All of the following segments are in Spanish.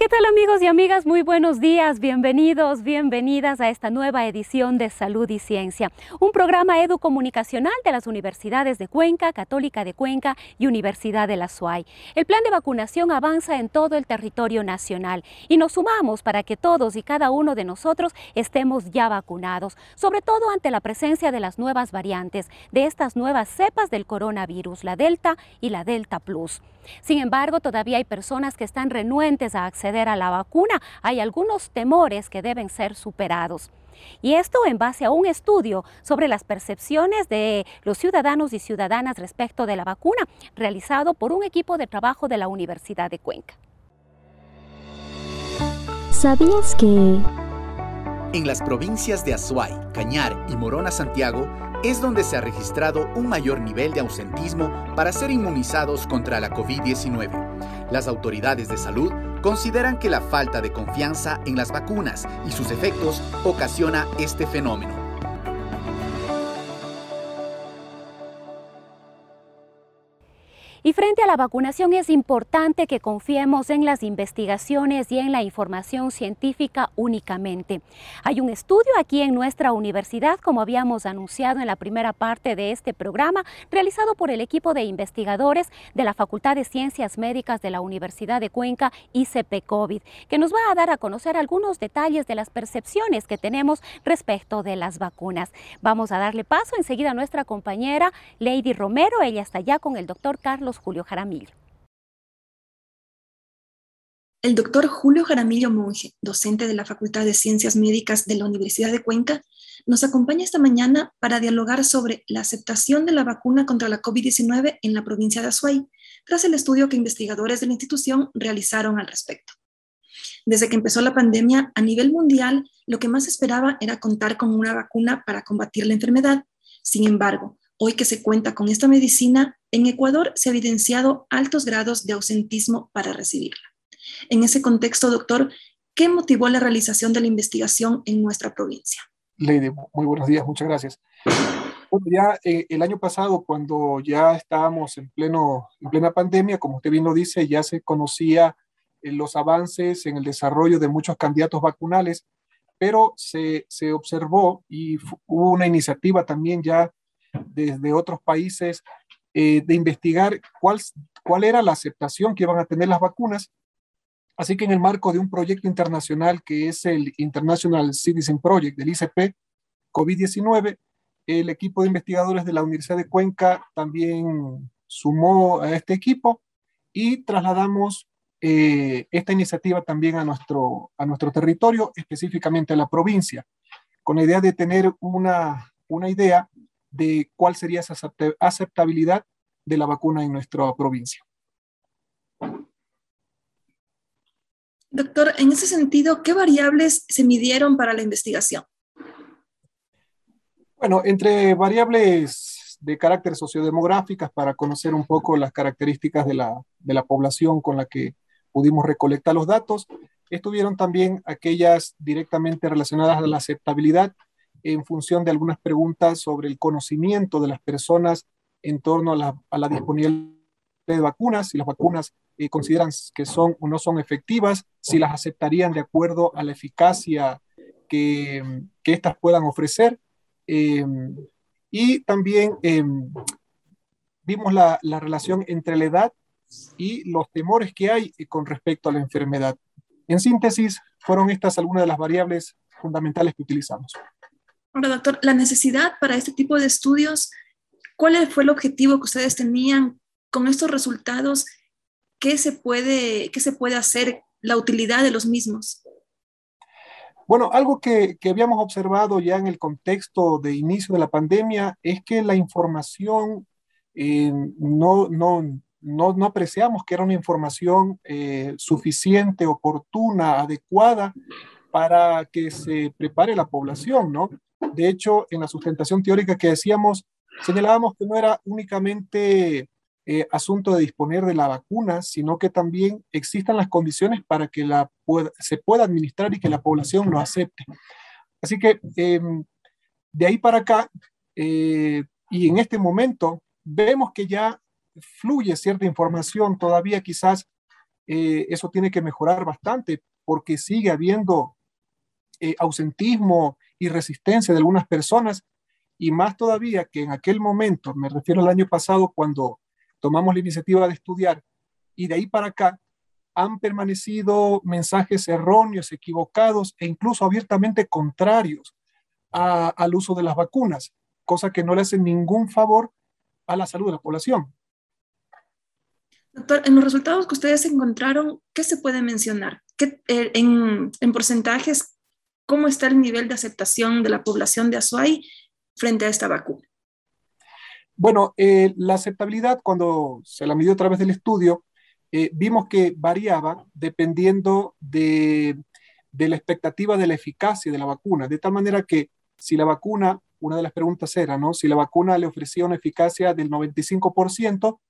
¿Qué tal amigos y amigas? Muy buenos días, bienvenidos, bienvenidas a esta nueva edición de Salud y Ciencia, un programa educomunicacional de las universidades de Cuenca, Católica de Cuenca y Universidad de la SUAY. El plan de vacunación avanza en todo el territorio nacional y nos sumamos para que todos y cada uno de nosotros estemos ya vacunados, sobre todo ante la presencia de las nuevas variantes, de estas nuevas cepas del coronavirus, la Delta y la Delta Plus. Sin embargo, todavía hay personas que están renuentes a acceder a la vacuna. Hay algunos temores que deben ser superados. Y esto en base a un estudio sobre las percepciones de los ciudadanos y ciudadanas respecto de la vacuna, realizado por un equipo de trabajo de la Universidad de Cuenca. ¿Sabías que... En las provincias de Azuay, Cañar y Morona Santiago, es donde se ha registrado un mayor nivel de ausentismo para ser inmunizados contra la COVID-19. Las autoridades de salud consideran que la falta de confianza en las vacunas y sus efectos ocasiona este fenómeno. Y frente a la vacunación es importante que confiemos en las investigaciones y en la información científica únicamente. Hay un estudio aquí en nuestra universidad, como habíamos anunciado en la primera parte de este programa, realizado por el equipo de investigadores de la Facultad de Ciencias Médicas de la Universidad de Cuenca, ICP COVID, que nos va a dar a conocer algunos detalles de las percepciones que tenemos respecto de las vacunas. Vamos a darle paso enseguida a nuestra compañera Lady Romero, ella está ya con el doctor Carlos Julio Jaramillo. El doctor Julio Jaramillo Monge, docente de la Facultad de Ciencias Médicas de la Universidad de Cuenca, nos acompaña esta mañana para dialogar sobre la aceptación de la vacuna contra la COVID-19 en la provincia de Azuay, tras el estudio que investigadores de la institución realizaron al respecto. Desde que empezó la pandemia a nivel mundial, lo que más esperaba era contar con una vacuna para combatir la enfermedad. Sin embargo, Hoy que se cuenta con esta medicina, en Ecuador se ha evidenciado altos grados de ausentismo para recibirla. En ese contexto, doctor, ¿qué motivó la realización de la investigación en nuestra provincia? Lady, muy buenos días, muchas gracias. Bueno, ya eh, el año pasado, cuando ya estábamos en, pleno, en plena pandemia, como usted bien lo dice, ya se conocía eh, los avances en el desarrollo de muchos candidatos vacunales, pero se, se observó y hubo una iniciativa también ya desde otros países eh, de investigar cuál, cuál era la aceptación que iban a tener las vacunas. Así que en el marco de un proyecto internacional que es el International Citizen Project del ICP COVID-19, el equipo de investigadores de la Universidad de Cuenca también sumó a este equipo y trasladamos eh, esta iniciativa también a nuestro, a nuestro territorio, específicamente a la provincia, con la idea de tener una, una idea de cuál sería esa aceptabilidad de la vacuna en nuestra provincia. Doctor, en ese sentido, ¿qué variables se midieron para la investigación? Bueno, entre variables de carácter sociodemográficas para conocer un poco las características de la, de la población con la que pudimos recolectar los datos, estuvieron también aquellas directamente relacionadas a la aceptabilidad en función de algunas preguntas sobre el conocimiento de las personas en torno a la, disponibilidad de vacunas, si las vacunas eh, consideran que son o no son efectivas, si las aceptarían de acuerdo a la eficacia que, que éstas puedan ofrecer. Em, y también em, vimos la, la, relación entre la edad y los temores que hay con respecto a la enfermedad. En síntesis, fueron estas algunas de las variables fundamentales que utilizamos. Ahora, doctor, la necesidad para este tipo de estudios, ¿cuál fue el objetivo que ustedes tenían con estos resultados? ¿Qué se puede, qué se puede hacer, la utilidad de los mismos? Bueno, algo que, que, habíamos observado ya en el contexto de inicio de la pandemia es que la información eh, no, no, no, no apreciamos que era una información eh, suficiente, oportuna, adecuada para que se prepare la población, ¿no? De hecho, en la sustentación teórica que decíamos, señalábamos que no era únicamente eh, asunto de disponer de la vacuna, sino que también existan las condiciones para que se pueda administrar y que la población lo acepte. Así que em, de ahí para acá, eh, y en este momento, vemos que ya fluye cierta información, todavía quizás eh, eso tiene que mejorar bastante porque sigue habiendo ausentismo y resistencia de algunas personas, y más todavía que en aquel momento, me refiero al año pasado, cuando tomamos la iniciativa de estudiar y de ahí para acá han permanecido mensajes erróneos, equivocados e incluso abiertamente contrarios al uso de las vacunas, cosa que no le hace ningún favor a la salud de la población. Doctor, en los resultados que ustedes encontraron, ¿qué se puede mencionar? ¿Qué, eh, en, en, porcentajes, ¿cómo está el nivel de aceptación de la población de Azuay frente a esta vacuna? Bueno, eh, la aceptabilidad, cuando se la midió a través del estudio, eh, vimos que variaba dependiendo de, la expectativa de la eficacia de la vacuna, de tal manera que si la vacuna, una de las preguntas era, ¿no? Si la vacuna le ofrecía una eficacia del 95%,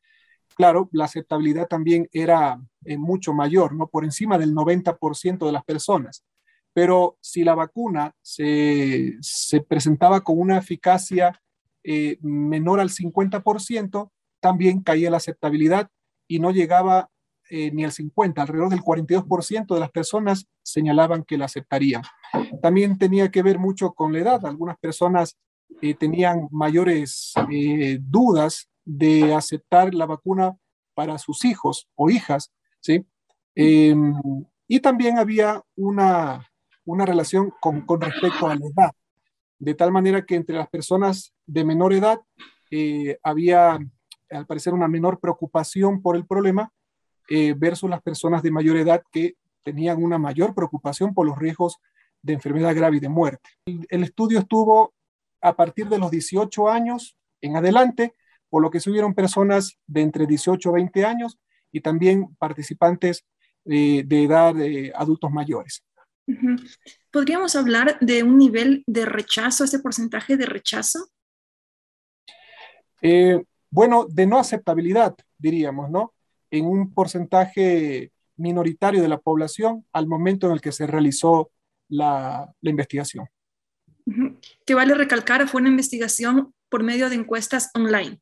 claro, la aceptabilidad también era eh, mucho mayor, ¿no? Por encima del 90% de las personas. Pero si la vacuna se, se presentaba con una eficacia eh, menor al 50%, también caía la aceptabilidad y no llegaba eh, ni al 50, alrededor del 42% de las personas señalaban que la aceptarían. También tenía que ver mucho con la edad. Algunas personas eh, tenían mayores dudas de aceptar la vacuna para sus hijos o hijas, ¿sí? Em, y también había una, una relación con, respecto a la edad de tal manera que entre las personas de menor edad eh, había, al parecer, una menor preocupación por el problema eh, versus las personas de mayor edad que tenían una mayor preocupación por los riesgos de enfermedad grave y de muerte. El, estudio estuvo a partir de los 18 años en adelante, por lo que se hubieron personas de entre 18 y 20 años y también participantes eh, de edad de adultos mayores. ¿Podríamos hablar de un nivel de rechazo, ese porcentaje de rechazo? Eh, bueno, de no aceptabilidad, diríamos, ¿no? En un porcentaje minoritario de la población al momento en el que se realizó la, investigación. Que vale recalcar, fue una investigación por medio de encuestas online.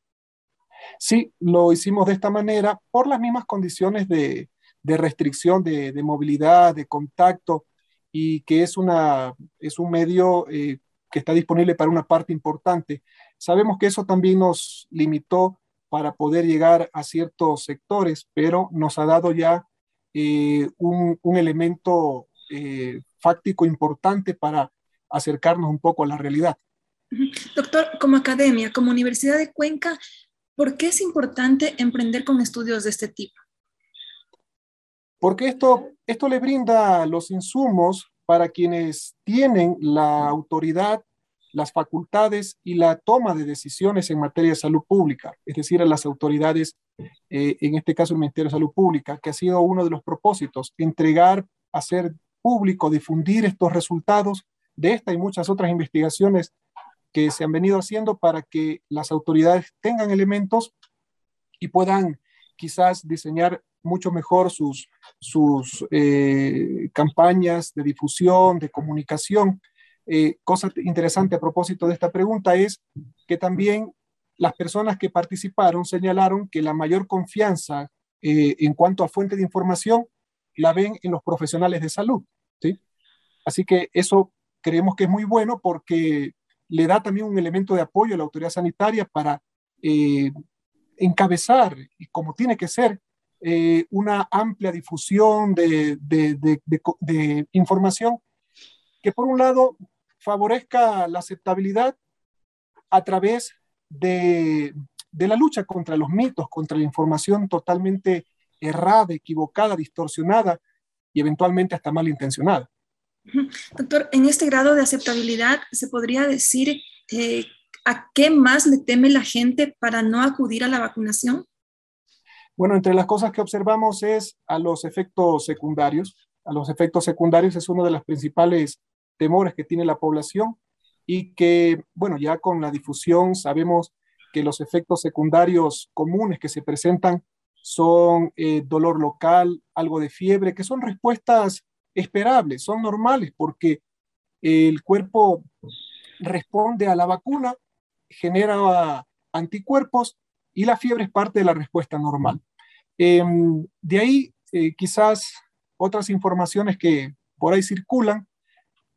Sí, lo hicimos de esta manera por las mismas condiciones de, restricción de, de, movilidad, de contacto y que es, una, es un medio eh, que está disponible para una parte importante. Sabemos que eso también nos limitó para poder llegar a ciertos sectores, pero nos ha dado ya eh, un, un, elemento eh, fáctico importante para acercarnos un poco a la realidad. Doctor, como academia, como Universidad de Cuenca, ¿por qué es importante emprender con estudios de este tipo? Porque esto, esto le brinda los insumos para quienes tienen la autoridad, las facultades y la toma de decisiones en materia de salud pública, es decir, a las autoridades, eh, en este caso el Ministerio de Salud Pública, que ha sido uno de los propósitos, entregar, hacer público, difundir estos resultados de esta y muchas otras investigaciones que se han venido haciendo para que las autoridades tengan elementos y puedan quizás diseñar mucho mejor sus, sus eh, campañas de difusión, de comunicación. Eh, cosa interesante a propósito de esta pregunta es que también las personas que participaron señalaron que la mayor confianza eh, en cuanto a fuente de información la ven en los profesionales de salud. ¿sí? Así que eso creemos que es muy bueno porque le da también un elemento de apoyo a la autoridad sanitaria para encabezar, y como tiene que ser, eh, una amplia difusión de, información que por un lado favorezca la aceptabilidad a través de, la lucha contra los mitos, contra la información totalmente errada, equivocada, distorsionada y eventualmente hasta malintencionada. Doctor, en este grado de aceptabilidad, ¿se podría decir eh, a qué más le teme la gente para no acudir a la vacunación? Bueno, entre las cosas que observamos es a los efectos secundarios. A los efectos secundarios es uno de los principales temores que tiene la población y que, bueno, ya con la difusión sabemos que los efectos secundarios comunes que se presentan son eh, dolor local, algo de fiebre, que son respuestas esperables, son normales porque el cuerpo responde a la vacuna, genera anticuerpos y la fiebre es parte de la respuesta normal. Em, de ahí eh, quizás otras informaciones que por ahí circulan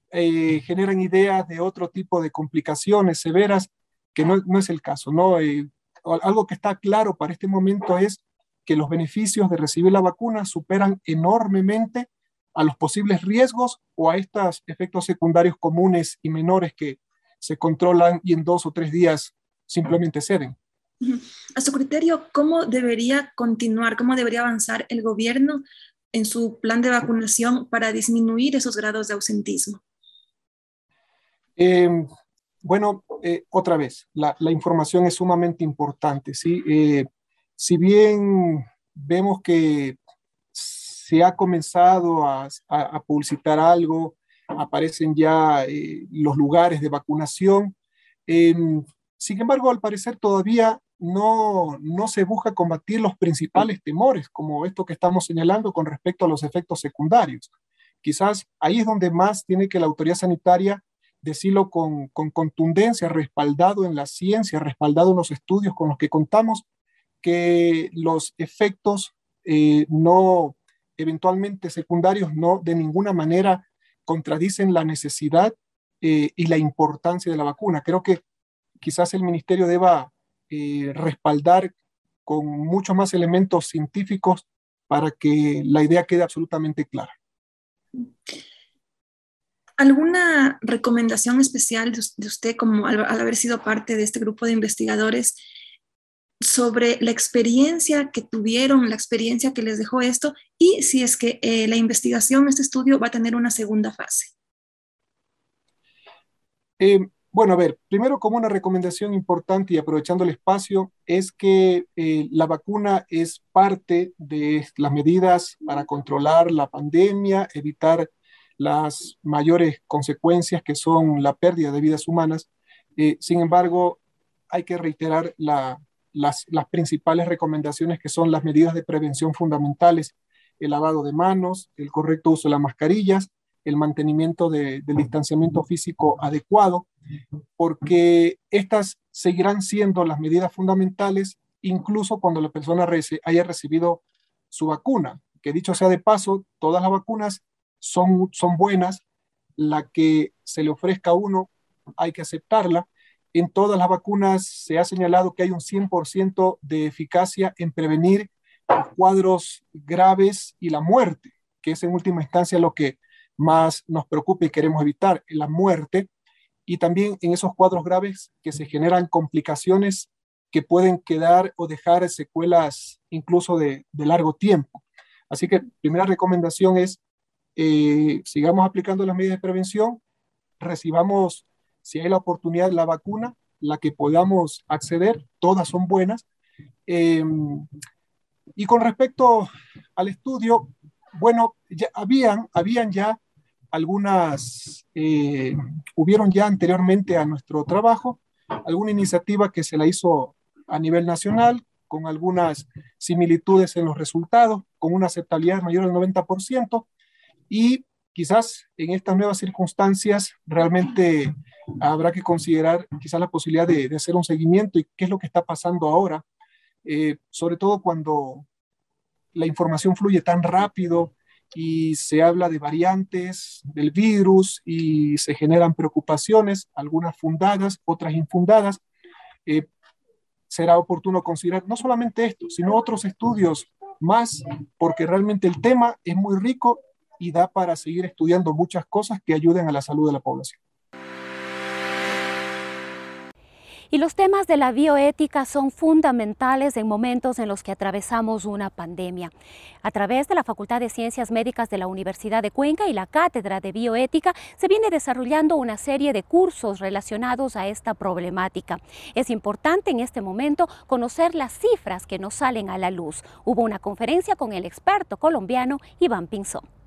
eh, generan ideas de otro tipo de complicaciones severas que no, no es el caso. ¿no? algo que está claro para este momento es que los beneficios de recibir la vacuna superan enormemente a los posibles riesgos o a estos efectos secundarios comunes y menores que se controlan y en dos o tres días simplemente ceden. A su criterio, ¿cómo debería continuar, cómo debería avanzar el gobierno en su plan de vacunación para disminuir esos grados de ausentismo? Em, bueno, eh, otra vez, la, información es sumamente importante. ¿sí? Eh, si bien vemos que se ha comenzado a, publicitar algo, aparecen ya eh, los lugares de vacunación, em, sin embargo, al parecer todavía no, no se busca combatir los principales temores, como esto que estamos señalando con respecto a los efectos secundarios. Quizás ahí es donde más tiene que la autoridad sanitaria decirlo con, con, contundencia, respaldado en la ciencia, respaldado en los estudios con los que contamos, que los efectos eh, no eventualmente secundarios no de ninguna manera contradicen la necesidad eh, y la importancia de la vacuna. Creo que quizás el ministerio deba eh, respaldar con muchos más elementos científicos para que la idea quede absolutamente clara. ¿Alguna recomendación especial de usted como al haber sido parte de este grupo de investigadores sobre la experiencia que tuvieron, la experiencia que les dejó esto y si es que eh, la investigación, este estudio va a tener una segunda fase. Eh, bueno, a ver, primero como una recomendación importante y aprovechando el espacio, es que eh, la vacuna es parte de las medidas para controlar la pandemia, evitar las mayores consecuencias que son la pérdida de vidas humanas. sin embargo, hay que reiterar la, las, principales recomendaciones que son las medidas de prevención fundamentales, el lavado de manos, el correcto uso de las mascarillas, el mantenimiento del distanciamiento físico adecuado, porque estas seguirán siendo las medidas fundamentales incluso cuando la persona haya recibido su vacuna. Que dicho sea de paso, todas las vacunas son, son buenas, la que se le ofrezca a uno hay que aceptarla, en todas las vacunas se ha señalado que hay un 100% de eficacia en prevenir cuadros graves y la muerte, que es en última instancia lo que más nos preocupa y queremos evitar, la muerte, y también en esos cuadros graves que se generan complicaciones que pueden quedar o dejar secuelas incluso de, largo tiempo. Así que primera recomendación es, eh, sigamos aplicando las medidas de prevención, recibamos si hay la oportunidad la vacuna, la que podamos acceder, todas son buenas. Em, y con respecto al estudio, bueno, ya habían, habían ya algunas, eh, hubieron ya anteriormente a nuestro trabajo alguna iniciativa que se la hizo a nivel nacional, con algunas similitudes en los resultados, con una aceptabilidad mayor al 90%, y quizás en estas nuevas circunstancias realmente habrá que considerar quizás la posibilidad de, hacer un seguimiento y qué es lo que está pasando ahora, eh, sobre todo cuando la información fluye tan rápido y se habla de variantes del virus y se generan preocupaciones, algunas fundadas, otras infundadas. Eh, será oportuno considerar no solamente esto, sino otros estudios más, porque realmente el tema es muy rico y da para seguir estudiando muchas cosas que ayuden a la salud de la población. Y los temas de la bioética son fundamentales en momentos en los que atravesamos una pandemia. A través de la Facultad de Ciencias Médicas de la Universidad de Cuenca y la Cátedra de Bioética se viene desarrollando una serie de cursos relacionados a esta problemática. Es importante en este momento conocer las cifras que nos salen a la luz. Hubo una conferencia con el experto colombiano Iván Pinzón.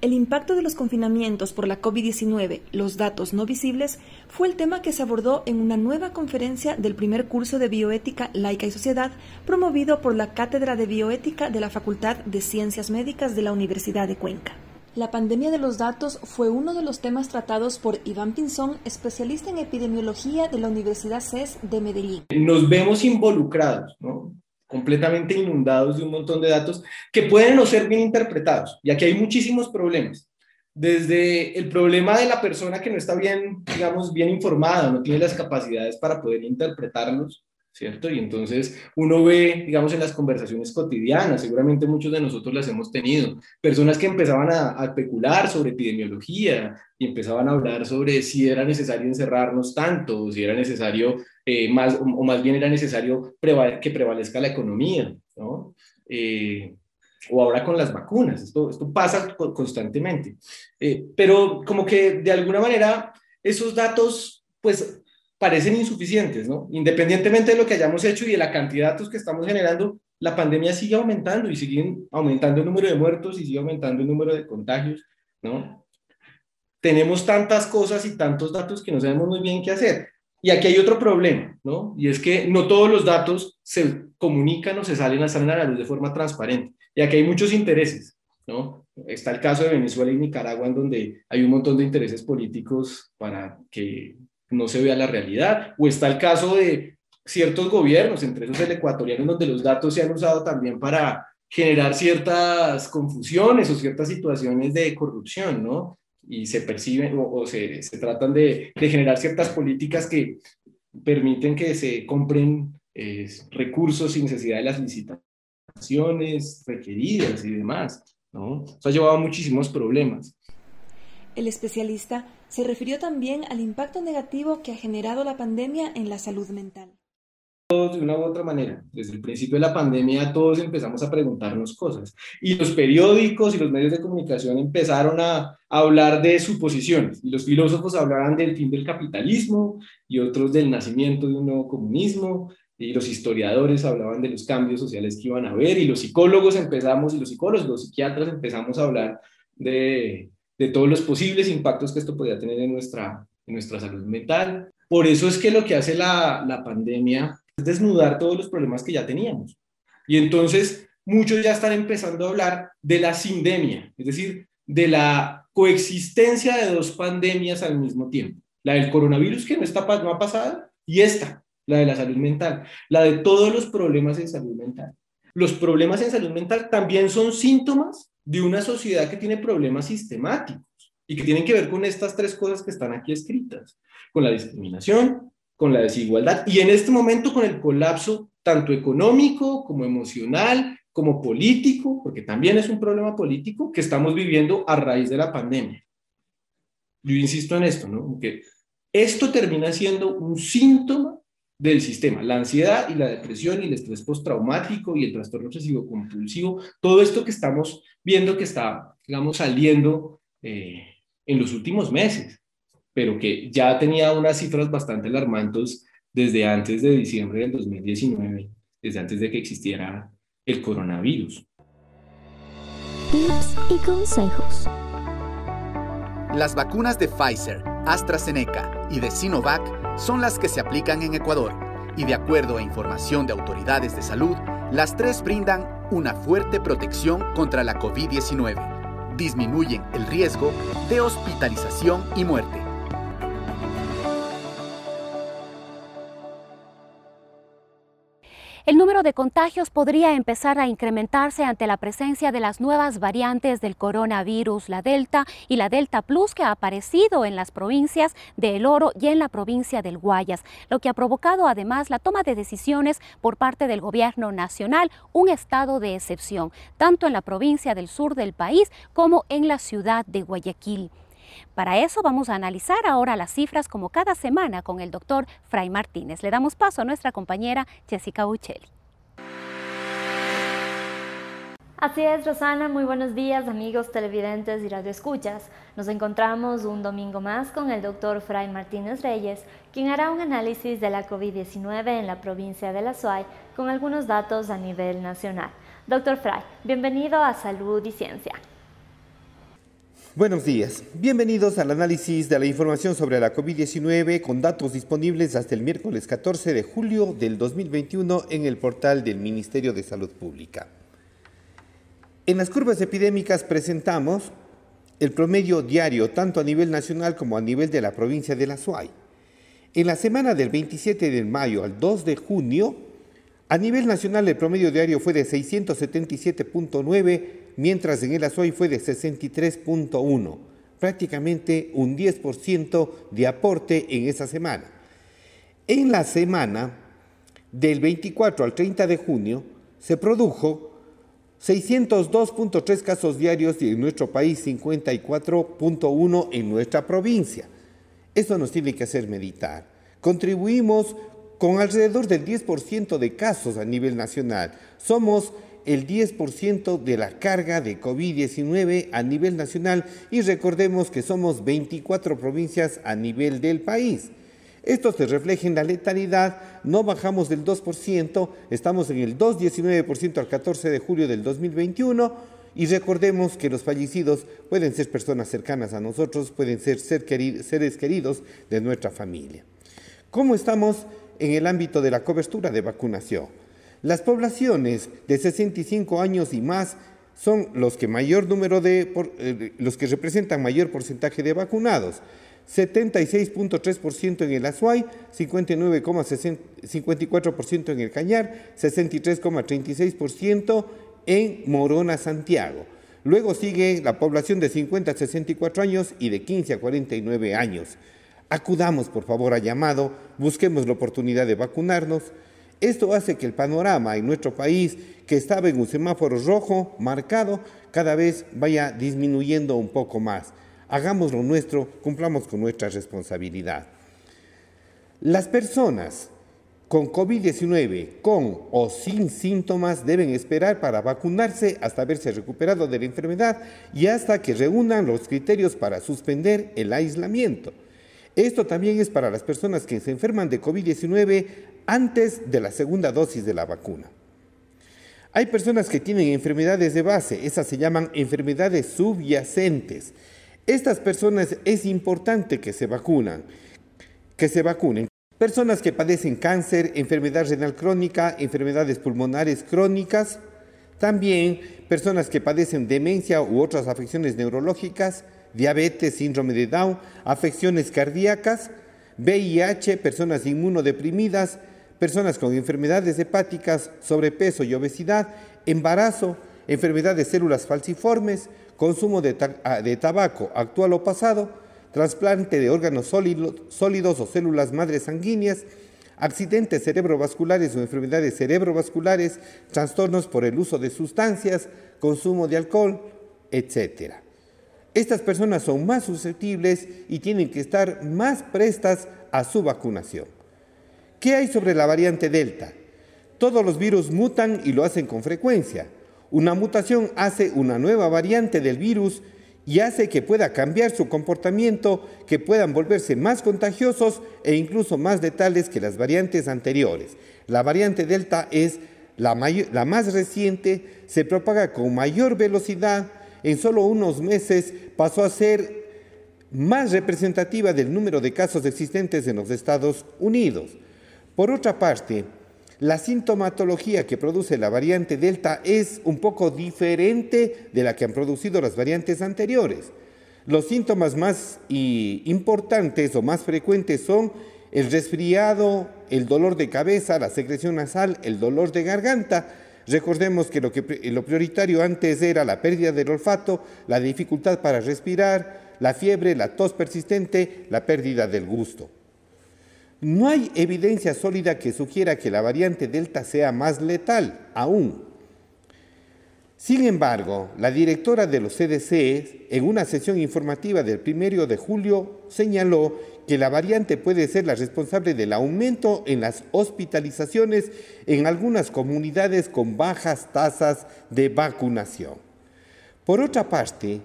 El impacto de los confinamientos por la COVID-19, los datos no visibles, fue el tema que se abordó en una nueva conferencia del primer curso de Bioética Laica y Sociedad, promovido por la Cátedra de Bioética de la Facultad de Ciencias Médicas de la Universidad de Cuenca. La pandemia de los datos fue uno de los temas tratados por Iván Pinzón, especialista en epidemiología de la Universidad CES de Medellín. Nos vemos involucrados, ¿no? Completamente inundados de un montón de datos que pueden no ser bien interpretados. Y aquí hay muchísimos problemas. Desde el problema de la persona que no está bien, digamos, bien informada, no tiene las capacidades para poder interpretarlos, ¿cierto? Y entonces uno ve, digamos, en las conversaciones cotidianas, seguramente muchos de nosotros las hemos tenido, personas que empezaban a, a, especular sobre epidemiología y empezaban a hablar sobre si era necesario encerrarnos tanto, si era necesario eh, más, o, más bien era necesario que prevalezca la economía, ¿no? Eh, o ahora con las vacunas, esto, esto pasa constantemente. Eh, pero como que de alguna manera esos datos pues parecen insuficientes, ¿no? Independientemente de lo que hayamos hecho y de la cantidad de datos que estamos generando, la pandemia sigue aumentando y sigue aumentando el número de muertos y sigue aumentando el número de contagios, ¿no? Tenemos tantas cosas y tantos datos que no sabemos muy bien qué hacer. Y aquí hay otro problema, ¿no? Y es que no todos los datos se comunican o se salen a salir a la luz de forma transparente. Y aquí hay muchos intereses, ¿no? Está el caso de Venezuela y Nicaragua, en donde hay un montón de intereses políticos para que no se vea la realidad. O está el caso de ciertos gobiernos, entre esos el ecuatoriano, donde los datos se han usado también para generar ciertas confusiones o ciertas situaciones de corrupción, ¿no? y se perciben o, se, se, tratan de, de, generar ciertas políticas que permiten que se compren recursos sin necesidad de las licitaciones requeridas y demás. ¿no? Eso ha llevado a muchísimos problemas. El especialista se refirió también al impacto negativo que ha generado la pandemia en la salud mental. De una u otra manera. Desde el principio de la pandemia todos empezamos a preguntarnos cosas. Y los periódicos y los medios de comunicación empezaron a, hablar de suposiciones. Y los filósofos hablaban del fin del capitalismo y otros del nacimiento de un nuevo comunismo. Y los historiadores hablaban de los cambios sociales que iban a haber. Y los psicólogos empezamos y los psicólogos, los psiquiatras empezamos a hablar de, de todos los posibles impactos que esto podía tener en nuestra, en nuestra salud mental. Por eso es que lo que hace la, la pandemia desnudar todos los problemas que ya teníamos. Y entonces muchos ya están empezando a hablar de la sindemia, es decir, de la coexistencia de dos pandemias al mismo tiempo. La del coronavirus, que no, está, no ha pasado, y esta, la de la salud mental, la de todos los problemas en salud mental. Los problemas en salud mental también son síntomas de una sociedad que tiene problemas sistemáticos y que tienen que ver con estas tres cosas que están aquí escritas, con la discriminación, con la desigualdad y en este momento con el colapso tanto económico como emocional, como político, porque también es un problema político que estamos viviendo a raíz de la pandemia. Yo insisto en esto, ¿no? Que esto termina siendo un síntoma del sistema, la ansiedad y la depresión y el estrés postraumático y el trastorno obsesivo compulsivo, todo esto que estamos viendo que está, digamos, saliendo eh, en los últimos meses pero que ya tenía unas cifras bastante alarmantes desde antes de diciembre del 2019, desde antes de que existiera el coronavirus. Tips y consejos. Las vacunas de Pfizer, AstraZeneca y de Sinovac son las que se aplican en Ecuador y de acuerdo a información de autoridades de salud, las tres brindan una fuerte protección contra la COVID-19, disminuyen el riesgo de hospitalización y muerte número de contagios podría empezar a incrementarse ante la presencia de las nuevas variantes del coronavirus, la Delta y la Delta Plus, que ha aparecido en las provincias de El Oro y en la provincia del Guayas, lo que ha provocado además la toma de decisiones por parte del gobierno nacional, un estado de excepción, tanto en la provincia del sur del país como en la ciudad de Guayaquil. Para eso vamos a analizar ahora las cifras como cada semana con el doctor Fray Martínez. Le damos paso a nuestra compañera Jessica Uccelli. Así es, Rosana, muy buenos días amigos televidentes y radioescuchas. Nos encontramos un domingo más con el doctor Fray Martínez Reyes, quien hará un análisis de la COVID-19 en la provincia de La Suay con algunos datos a nivel nacional. Doctor Fray, bienvenido a Salud y Ciencia. Buenos días, bienvenidos al análisis de la información sobre la COVID-19 con datos disponibles hasta el miércoles 14 de julio del 2021 en el portal del Ministerio de Salud Pública. En las curvas epidémicas presentamos el promedio diario tanto a nivel nacional como a nivel de la provincia de La Suay. En la semana del 27 de mayo al 2 de junio, a nivel nacional el promedio diario fue de 677.9, mientras en el Azuay fue de 63.1, prácticamente un 10% de aporte en esa semana. En la semana del 24 al 30 de junio se produjo 602.3 casos diarios en nuestro país, 54.1 en nuestra provincia. Esto nos tiene que hacer meditar. Contribuimos con alrededor del 10% de casos a nivel nacional. Somos el 10% de la carga de COVID-19 a nivel nacional y recordemos que somos 24 provincias a nivel del país. Esto se refleja en la letalidad, no bajamos del 2%, estamos en el 2,19% al 14 de julio del 2021 y recordemos que los fallecidos pueden ser personas cercanas a nosotros, pueden ser, seres queridos de nuestra familia. ¿Cómo estamos en el ámbito de la cobertura de vacunación? Las poblaciones de 65 años y más son los que mayor número de eh, los que representan mayor porcentaje de vacunados. 76.3% en el Azuay, 59,54% en el Cañar, 63,36% en Morona, Santiago. Luego sigue la población de 50 a 64 años y de 15 a 49 años. Acudamos, por favor, a llamado, busquemos la oportunidad de vacunarnos. Esto hace que el panorama en nuestro país, que estaba en un semáforo rojo marcado, cada vez vaya disminuyendo un poco más hagamos lo nuestro, cumplamos con nuestra responsabilidad. Las personas con COVID-19, con o sin síntomas, deben esperar para vacunarse hasta haberse recuperado de la enfermedad y hasta que reúnan los criterios para suspender el aislamiento. Esto también es para las personas que se enferman de COVID-19 antes de la segunda dosis de la vacuna. Hay personas que tienen enfermedades de base, esas se llaman enfermedades subyacentes. Estas personas es importante que se vacunan, que se vacunen. Personas que padecen cáncer, enfermedad renal crónica, enfermedades pulmonares crónicas, también personas que padecen demencia u otras afecciones neurológicas, diabetes, síndrome de Down, afecciones cardíacas, VIH, personas inmunodeprimidas, personas con enfermedades hepáticas, sobrepeso y obesidad, embarazo, enfermedad de células falciformes, consumo de, ah, tabaco actual o pasado, trasplante de órganos sólidos o células madres sanguíneas, accidentes cerebrovasculares o enfermedades cerebrovasculares, trastornos por el uso de sustancias, consumo de alcohol, etc. Estas personas son más susceptibles y tienen que estar más prestas a su vacunación. ¿Qué hay sobre la variante Delta? Todos los virus mutan y lo hacen con frecuencia. Una mutación hace una nueva variante del virus y hace que pueda cambiar su comportamiento, que puedan volverse más contagiosos e incluso más letales que las variantes anteriores. La variante Delta es la, más reciente, se propaga con mayor velocidad, en solo unos meses pasó a ser más representativa del número de casos existentes en los Estados Unidos. Por otra parte, la sintomatología que produce la variante Delta es un poco diferente de la que han producido las variantes anteriores. Los síntomas más importantes o más frecuentes son el resfriado, el dolor de cabeza, la secreción nasal, el dolor de garganta. Recordemos que lo, que lo prioritario antes era la pérdida del olfato, la dificultad para respirar, la fiebre, la tos persistente, la pérdida del gusto. No hay evidencia sólida que sugiera que la variante Delta sea más letal aún. Sin embargo, la directora de los CDC, en una sesión informativa del primero de julio, señaló que la variante puede ser la responsable del aumento en las hospitalizaciones en algunas comunidades con bajas tasas de vacunación. Por otra parte,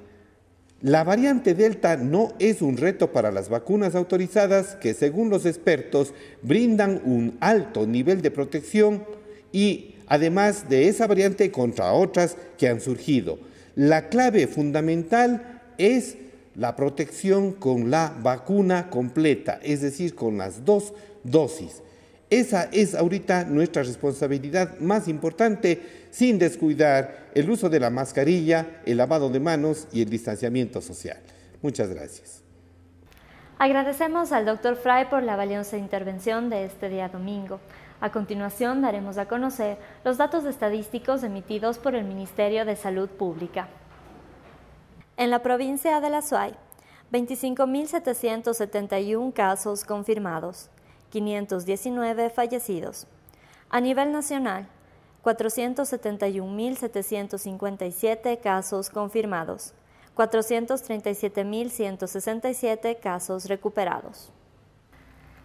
la variante Delta no es un reto para las vacunas autorizadas que, según los expertos, brindan un alto nivel de protección y además de esa variante contra otras que han surgido. La clave fundamental es la protección con la vacuna completa, es decir, con las dos dosis. Esa es ahorita nuestra responsabilidad más importante, sin descuidar el uso de la mascarilla, el lavado de manos y el distanciamiento social. Muchas gracias. Agradecemos al doctor Fry por la valiosa intervención de este día domingo. A continuación daremos a conocer los datos estadísticos emitidos por el Ministerio de Salud Pública. En la provincia de La Suay, 25.771 casos confirmados, 519 fallecidos. A nivel nacional, 471.757 casos confirmados, 437.167 casos recuperados.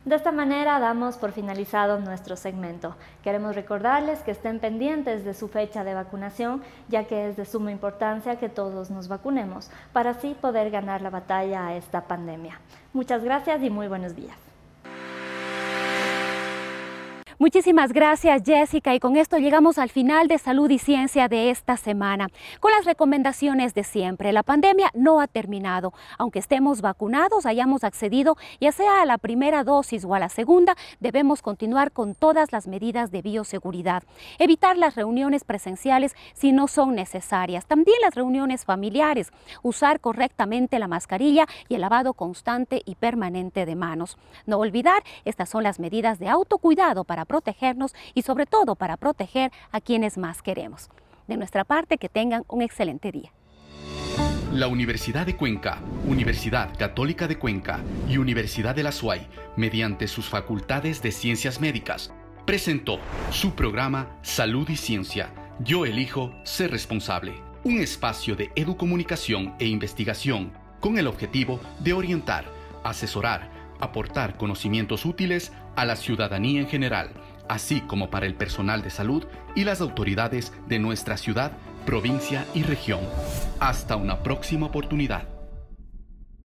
De esta manera damos por finalizado nuestro segmento. Queremos recordarles que estén pendientes de su fecha de vacunación, ya que es de suma importancia que todos nos vacunemos para así poder ganar la batalla a esta pandemia. Muchas gracias y muy buenos días. Muchísimas gracias Jessica y con esto llegamos al final de Salud y Ciencia de esta semana. Con las recomendaciones de siempre, la pandemia no ha terminado. Aunque estemos vacunados, hayamos accedido ya sea a la primera dosis o a la segunda, debemos continuar con todas las medidas de bioseguridad. Evitar las reuniones presenciales si no son necesarias. También las reuniones familiares. Usar correctamente la mascarilla y el lavado constante y permanente de manos. No olvidar, estas son las medidas de autocuidado para protegernos y sobre todo para proteger a quienes más queremos. De nuestra parte, que tengan un excelente día. La Universidad de Cuenca, Universidad Católica de Cuenca y Universidad de la SUAY, mediante sus facultades de ciencias médicas, presentó su programa Salud y Ciencia. Yo elijo ser responsable. Un espacio de educomunicación e investigación con el objetivo de orientar, asesorar, aportar conocimientos útiles a la ciudadanía en general, así como para el personal de salud y las autoridades de nuestra ciudad, provincia y región. Hasta una próxima oportunidad.